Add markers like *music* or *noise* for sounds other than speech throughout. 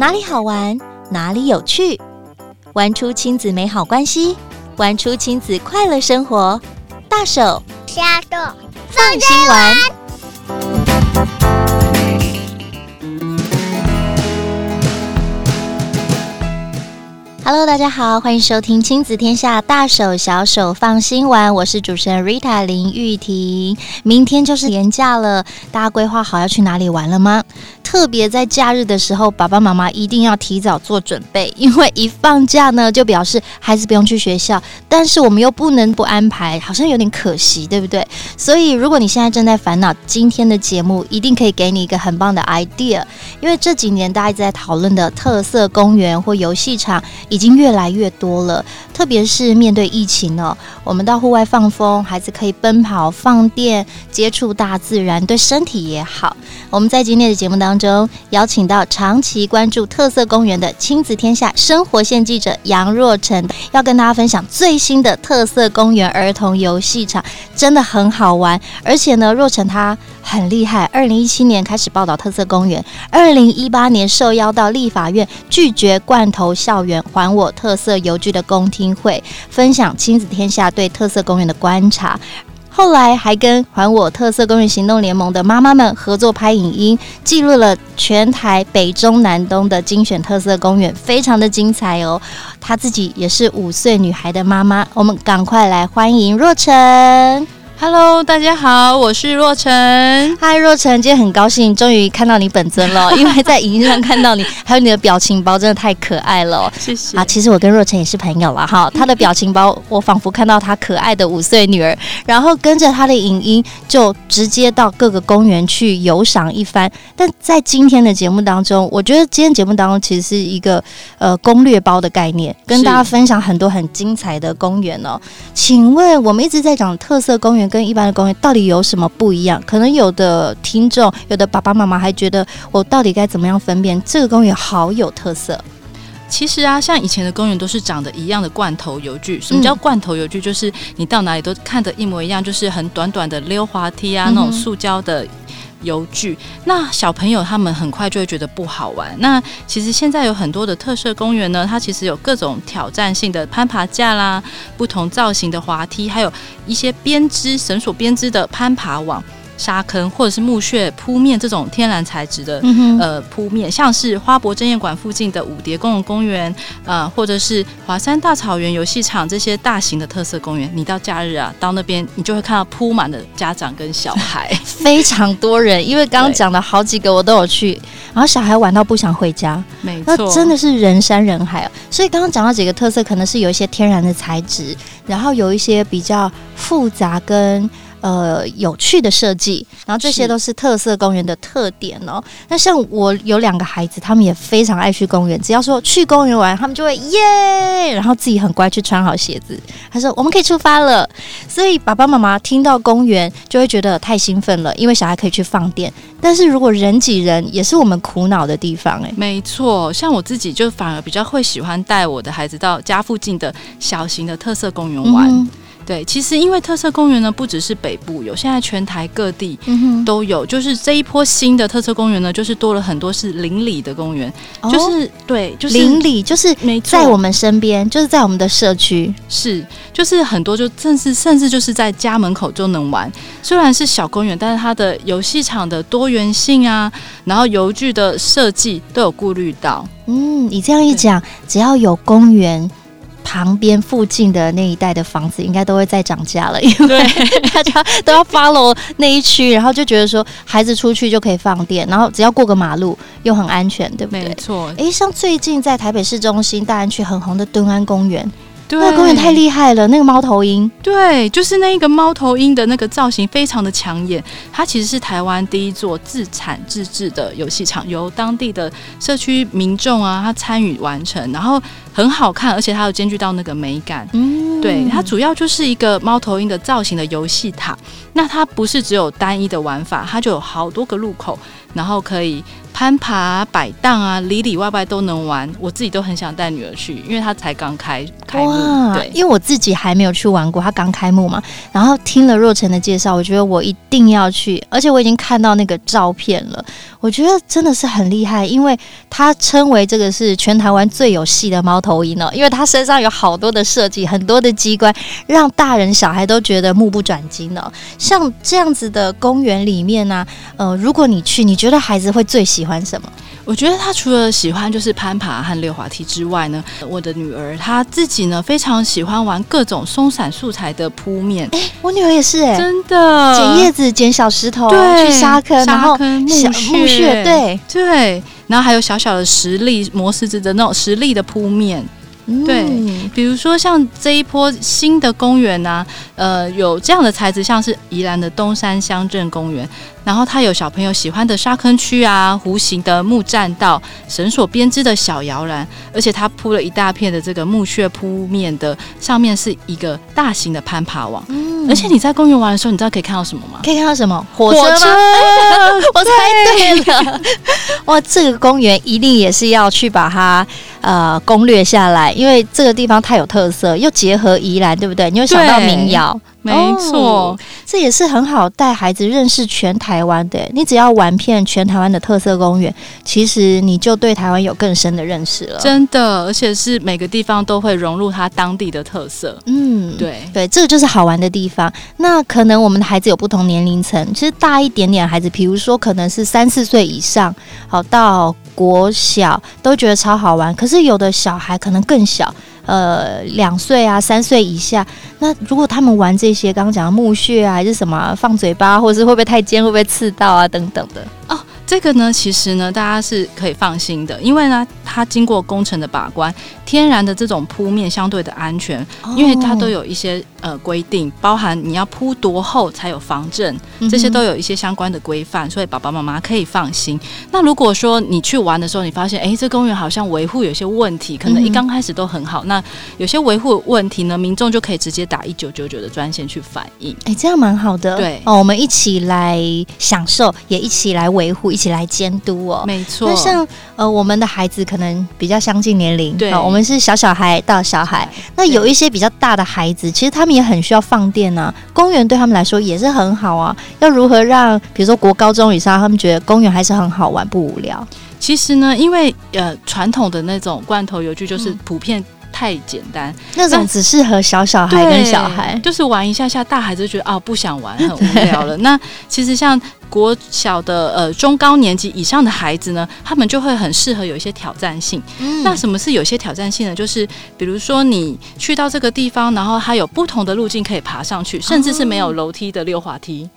哪里好玩，哪里有趣，玩出亲子美好关系，玩出亲子快乐生活。大手小手放心玩。Hello，大家好，欢迎收听亲子天下大手小手放心玩，我是主持人 Rita 林玉婷。明天就是年假了，大家规划好要去哪里玩了吗？特别在假日的时候，爸爸妈妈一定要提早做准备，因为一放假呢，就表示孩子不用去学校，但是我们又不能不安排，好像有点可惜，对不对？所以，如果你现在正在烦恼，今天的节目一定可以给你一个很棒的 idea，因为这几年大家一直在讨论的特色公园或游戏场已经越来越多了，特别是面对疫情呢，我们到户外放风，孩子可以奔跑、放电、接触大自然，对身体也好。我们在今天的节目当中。中邀请到长期关注特色公园的亲子天下生活线记者杨若晨，要跟大家分享最新的特色公园儿童游戏场，真的很好玩。而且呢，若晨他很厉害，二零一七年开始报道特色公园，二零一八年受邀到立法院拒绝罐头校园还我特色游具的公听会，分享亲子天下对特色公园的观察。后来还跟还我特色公园行动联盟的妈妈们合作拍影音，记录了全台北中南东的精选特色公园，非常的精彩哦。她自己也是五岁女孩的妈妈，我们赶快来欢迎若晨。Hello，大家好，我是若晨。嗨，若晨，今天很高兴，终于看到你本尊了。*laughs* 因为在影音上看到你，还有你的表情包，真的太可爱了。谢谢。啊，其实我跟若晨也是朋友了哈。*laughs* 他的表情包，我仿佛看到他可爱的五岁女儿，然后跟着他的影音，就直接到各个公园去游赏一番。但在今天的节目当中，我觉得今天节目当中其实是一个呃攻略包的概念，跟大家分享很多很精彩的公园哦。请问我们一直在讲特色公园。跟一般的公园到底有什么不一样？可能有的听众、有的爸爸妈妈还觉得，我到底该怎么样分辨这个公园好有特色？其实啊，像以前的公园都是长得一样的罐头油具。什么叫罐头油具？就是你到哪里都看得一模一样，就是很短短的溜滑梯啊，那种塑胶的。游具，那小朋友他们很快就会觉得不好玩。那其实现在有很多的特色公园呢，它其实有各种挑战性的攀爬架啦，不同造型的滑梯，还有一些编织绳索编织的攀爬网。沙坑或者是墓穴铺面这种天然材质的、嗯、呃铺面，像是花博争艳馆附近的五蝶公共公园，呃，或者是华山大草原游戏场这些大型的特色公园，你到假日啊，到那边你就会看到铺满的家长跟小孩，非常多人。因为刚刚讲的好几个我都有去，然后小孩玩到不想回家，没错，那真的是人山人海啊。所以刚刚讲到几个特色，可能是有一些天然的材质，然后有一些比较复杂跟。呃，有趣的设计，然后这些都是特色公园的特点哦。那像我有两个孩子，他们也非常爱去公园，只要说去公园玩，他们就会耶，然后自己很乖去穿好鞋子。他说我们可以出发了，所以爸爸妈妈听到公园就会觉得太兴奋了，因为小孩可以去放电。但是如果人挤人，也是我们苦恼的地方哎。没错，像我自己就反而比较会喜欢带我的孩子到家附近的小型的特色公园玩。嗯对，其实因为特色公园呢，不只是北部有，现在全台各地都有。嗯、就是这一波新的特色公园呢，就是多了很多是邻里的公园，哦、就是对，就是邻里，就是在我们身边，就是在我们的社区，是，就是很多就甚至甚至就是在家门口就能玩。虽然是小公园，但是它的游戏场的多元性啊，然后游具的设计都有顾虑到。嗯，你这样一讲，只要有公园。旁边附近的那一带的房子应该都会再涨价了，因为 *laughs* 大家都要 follow 那一区，然后就觉得说孩子出去就可以放电，然后只要过个马路又很安全，对不对？没错。诶，像最近在台北市中心大安区很红的敦安公园。对那个公园太厉害了，那个猫头鹰，对，就是那个猫头鹰的那个造型非常的抢眼。它其实是台湾第一座自产自制的游戏场，由当地的社区民众啊，他参与完成，然后很好看，而且它有兼具到那个美感。嗯，对，它主要就是一个猫头鹰的造型的游戏塔。那它不是只有单一的玩法，它就有好多个入口，然后可以。攀爬、摆荡啊，里里外外都能玩。我自己都很想带女儿去，因为她才刚开开幕。对，因为我自己还没有去玩过，她刚开幕嘛。然后听了若晨的介绍，我觉得我一定要去，而且我已经看到那个照片了。我觉得真的是很厉害，因为他称为这个是全台湾最有戏的猫头鹰哦，因为他身上有好多的设计，很多的机关，让大人小孩都觉得目不转睛哦。像这样子的公园里面呢、啊，呃，如果你去，你觉得孩子会最喜欢什么？我觉得他除了喜欢就是攀爬和溜滑梯之外呢，我的女儿她自己呢非常喜欢玩各种松散素材的铺面。哎，我女儿也是哎，真的捡叶子、捡小石头，对，去沙坑，沙坑、然后小木屑，对对，然后还有小小的石粒、磨石子的那种石粒的铺面。对，比如说像这一波新的公园啊，呃，有这样的材质，像是宜兰的东山乡镇公园。然后它有小朋友喜欢的沙坑区啊，弧形的木栈道，绳索编织的小摇篮，而且它铺了一大片的这个木屑铺面的，上面是一个大型的攀爬网。嗯，而且你在公园玩的时候，你知道可以看到什么吗？可以看到什么？火车吗？*laughs* 我猜对了。*laughs* 哇，这个公园一定也是要去把它呃攻略下来，因为这个地方太有特色，又结合宜兰，对不对？你会想到民谣。没错、哦，这也是很好带孩子认识全台湾的。你只要玩遍全台湾的特色公园，其实你就对台湾有更深的认识了。真的，而且是每个地方都会融入它当地的特色。嗯，对对，这个就是好玩的地方。那可能我们的孩子有不同年龄层，其实大一点点的孩子，比如说可能是三四岁以上，好到国小都觉得超好玩。可是有的小孩可能更小。呃，两岁啊，三岁以下，那如果他们玩这些，刚刚讲的木屑啊，还是什么放嘴巴，或者是会不会太尖，会不会刺到啊，等等的哦。这个呢，其实呢，大家是可以放心的，因为呢，它经过工程的把关，天然的这种铺面相对的安全，哦、因为它都有一些呃规定，包含你要铺多厚才有防震，这些都有一些相关的规范，所以爸爸妈妈可以放心。那如果说你去玩的时候，你发现哎，这公园好像维护有些问题，可能一刚开始都很好，那有些维护问题呢，民众就可以直接打一九九九的专线去反映。哎，这样蛮好的。对哦，我们一起来享受，也一起来维护。一起来监督哦，没错。那像呃，我们的孩子可能比较相近年龄，对、哦，我们是小小孩到小孩。那有一些比较大的孩子，其实他们也很需要放电啊。公园对他们来说也是很好啊。要如何让，比如说国高中以上，他们觉得公园还是很好玩，不无聊？其实呢，因为呃，传统的那种罐头游具就是普遍。太简单，那种只适合小小孩跟小孩，就是玩一下下，大孩子就觉得啊不想玩，很无聊了。*laughs* 那其实像国小的呃中高年级以上的孩子呢，他们就会很适合有一些挑战性。嗯、那什么是有些挑战性呢？就是比如说你去到这个地方，然后它有不同的路径可以爬上去，甚至是没有楼梯的溜滑梯。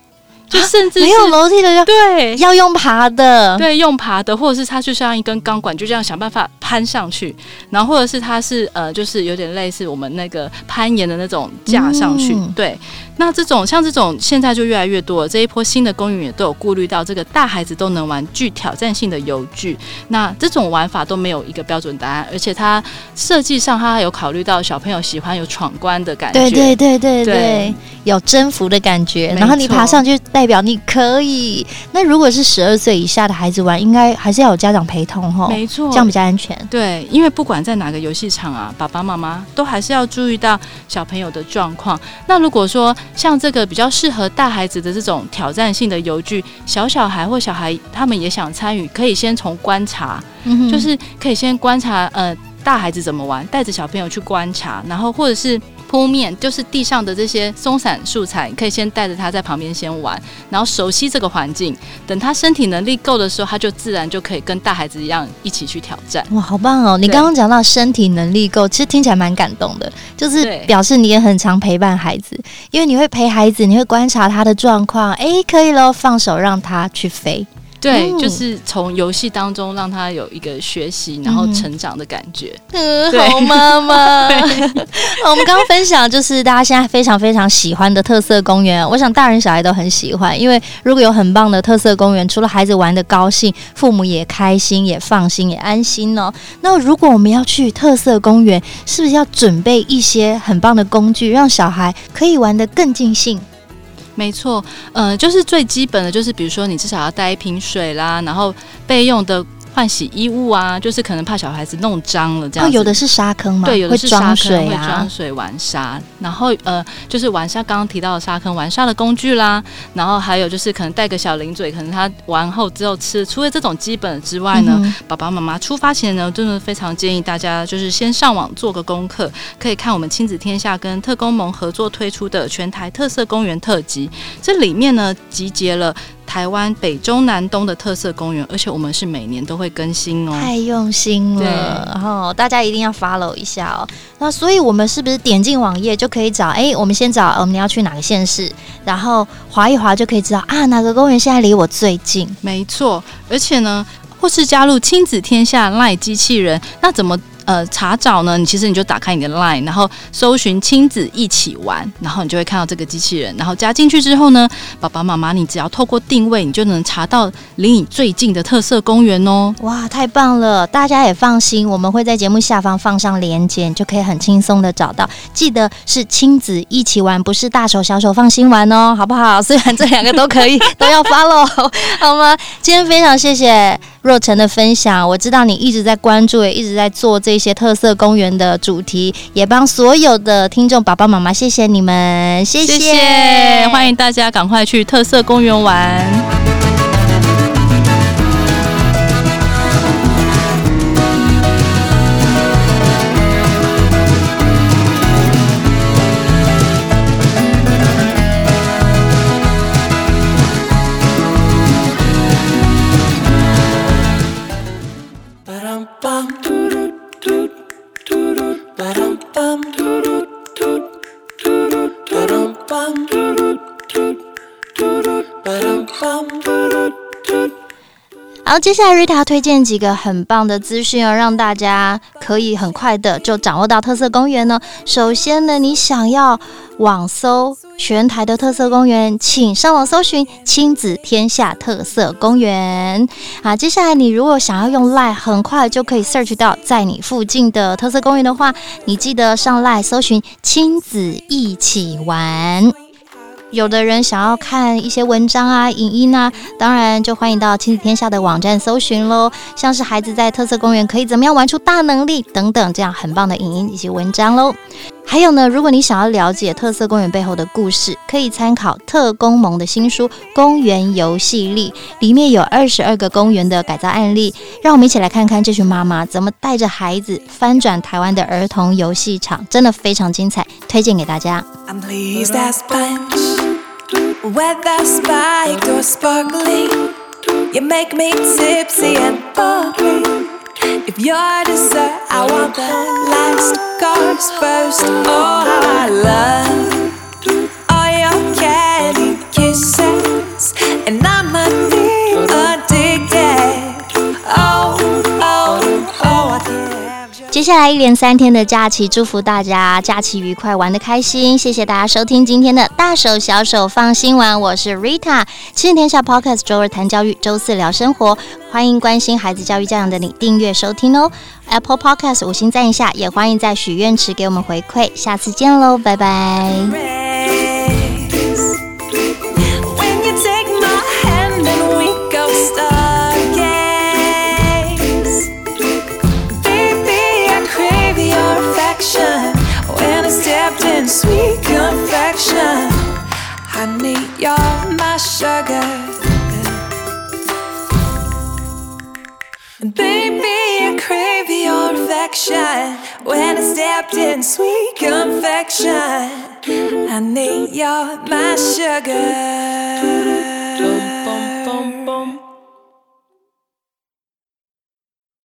就甚至没有楼梯的要对，要用爬的，对，用爬的，或者是它就像一根钢管，就这样想办法攀上去，然后或者是它是呃，就是有点类似我们那个攀岩的那种架上去，嗯、对。那这种像这种现在就越来越多了，这一波新的公园也都有顾虑到这个大孩子都能玩具挑战性的游具，那这种玩法都没有一个标准答案，而且它设计上它还有考虑到小朋友喜欢有闯关的感觉，对对对对对，对有征服的感觉，然后你爬上去。代表你可以。那如果是十二岁以下的孩子玩，应该还是要有家长陪同吼。没错，这样比较安全。对，因为不管在哪个游戏场啊，爸爸妈妈都还是要注意到小朋友的状况。那如果说像这个比较适合大孩子的这种挑战性的游具，小小孩或小孩他们也想参与，可以先从观察，嗯，就是可以先观察呃大孩子怎么玩，带着小朋友去观察，然后或者是。铺面就是地上的这些松散素材，你可以先带着他在旁边先玩，然后熟悉这个环境。等他身体能力够的时候，他就自然就可以跟大孩子一样一起去挑战。哇，好棒哦！你刚刚讲到身体能力够，其实听起来蛮感动的，就是表示你也很常陪伴孩子，因为你会陪孩子，你会观察他的状况。哎，可以喽，放手让他去飞。对，就是从游戏当中让他有一个学习，然后成长的感觉。嗯，好妈妈。*laughs* 我们刚刚分享就是大家现在非常非常喜欢的特色公园，我想大人小孩都很喜欢，因为如果有很棒的特色公园，除了孩子玩的高兴，父母也开心，也放心，也安心哦。那如果我们要去特色公园，是不是要准备一些很棒的工具，让小孩可以玩得更尽兴？没错，嗯，就是最基本的就是，比如说你至少要带一瓶水啦，然后备用的。换洗衣物啊，就是可能怕小孩子弄脏了这样子。哦，有的是沙坑吗？对，有的是沙坑，会装水，啊、水玩沙。然后呃，就是玩沙，刚刚提到的沙坑玩沙的工具啦。然后还有就是可能带个小零嘴，可能他玩后之后吃。除了这种基本之外呢，嗯、爸爸妈妈出发前呢，真的非常建议大家就是先上网做个功课，可以看我们亲子天下跟特工盟合作推出的全台特色公园特辑。这里面呢，集结了。台湾北中南东的特色公园，而且我们是每年都会更新哦，太用心了。然后大家一定要 follow 一下哦。那所以我们是不是点进网页就可以找？哎，我们先找我们要去哪个县市，然后滑一滑就可以知道啊，哪个公园现在离我最近？没错，而且呢，或是加入亲子天下 LINE 机器人，那怎么？呃，查找呢？你其实你就打开你的 LINE，然后搜寻亲子一起玩，然后你就会看到这个机器人。然后加进去之后呢，爸爸妈妈，你只要透过定位，你就能查到离你最近的特色公园哦。哇，太棒了！大家也放心，我们会在节目下方放上链接，你就可以很轻松的找到。记得是亲子一起玩，不是大手小手放心玩哦，好不好？虽然这两个都可以，都要 follow，好吗？今天非常谢谢若晨的分享，我知道你一直在关注，也一直在做这。些特色公园的主题，也帮所有的听众爸爸妈妈，谢谢你们，谢谢，欢迎大家赶快去特色公园玩。好，接下来 Rita 推荐几个很棒的资讯哦，让大家可以很快的就掌握到特色公园呢。首先呢，你想要网搜全台的特色公园，请上网搜寻“亲子天下特色公园”。啊，接下来你如果想要用 LINE，很快就可以 search 到在你附近的特色公园的话，你记得上 LINE 搜寻“亲子一起玩”。有的人想要看一些文章啊、影音啊，当然就欢迎到亲子天下的网站搜寻喽。像是孩子在特色公园可以怎么样玩出大能力等等，这样很棒的影音以及文章喽。还有呢，如果你想要了解特色公园背后的故事，可以参考特工盟的新书《公园游戏力》，里面有二十二个公园的改造案例。让我们一起来看看这群妈妈怎么带着孩子翻转台湾的儿童游戏场，真的非常精彩，推荐给大家。Whether spiked or sparkling, you make me tipsy and bubbly. If you're dessert, I want the last course first. Oh, how I love all your candy kisses. 接下来一连三天的假期，祝福大家假期愉快，玩的开心。谢谢大家收听今天的大手小手放心玩，我是 Rita，亲子天下 Podcast，周二谈教育，周四聊生活。欢迎关心孩子教育教养的你订阅收听哦。Apple Podcast 五星赞一下，也欢迎在许愿池给我们回馈。下次见喽，拜拜。wrapped in sweet confection. Honey, you're my sugar. Baby, I crave your affection. When I stepped in sweet confection, honey, you're my sugar.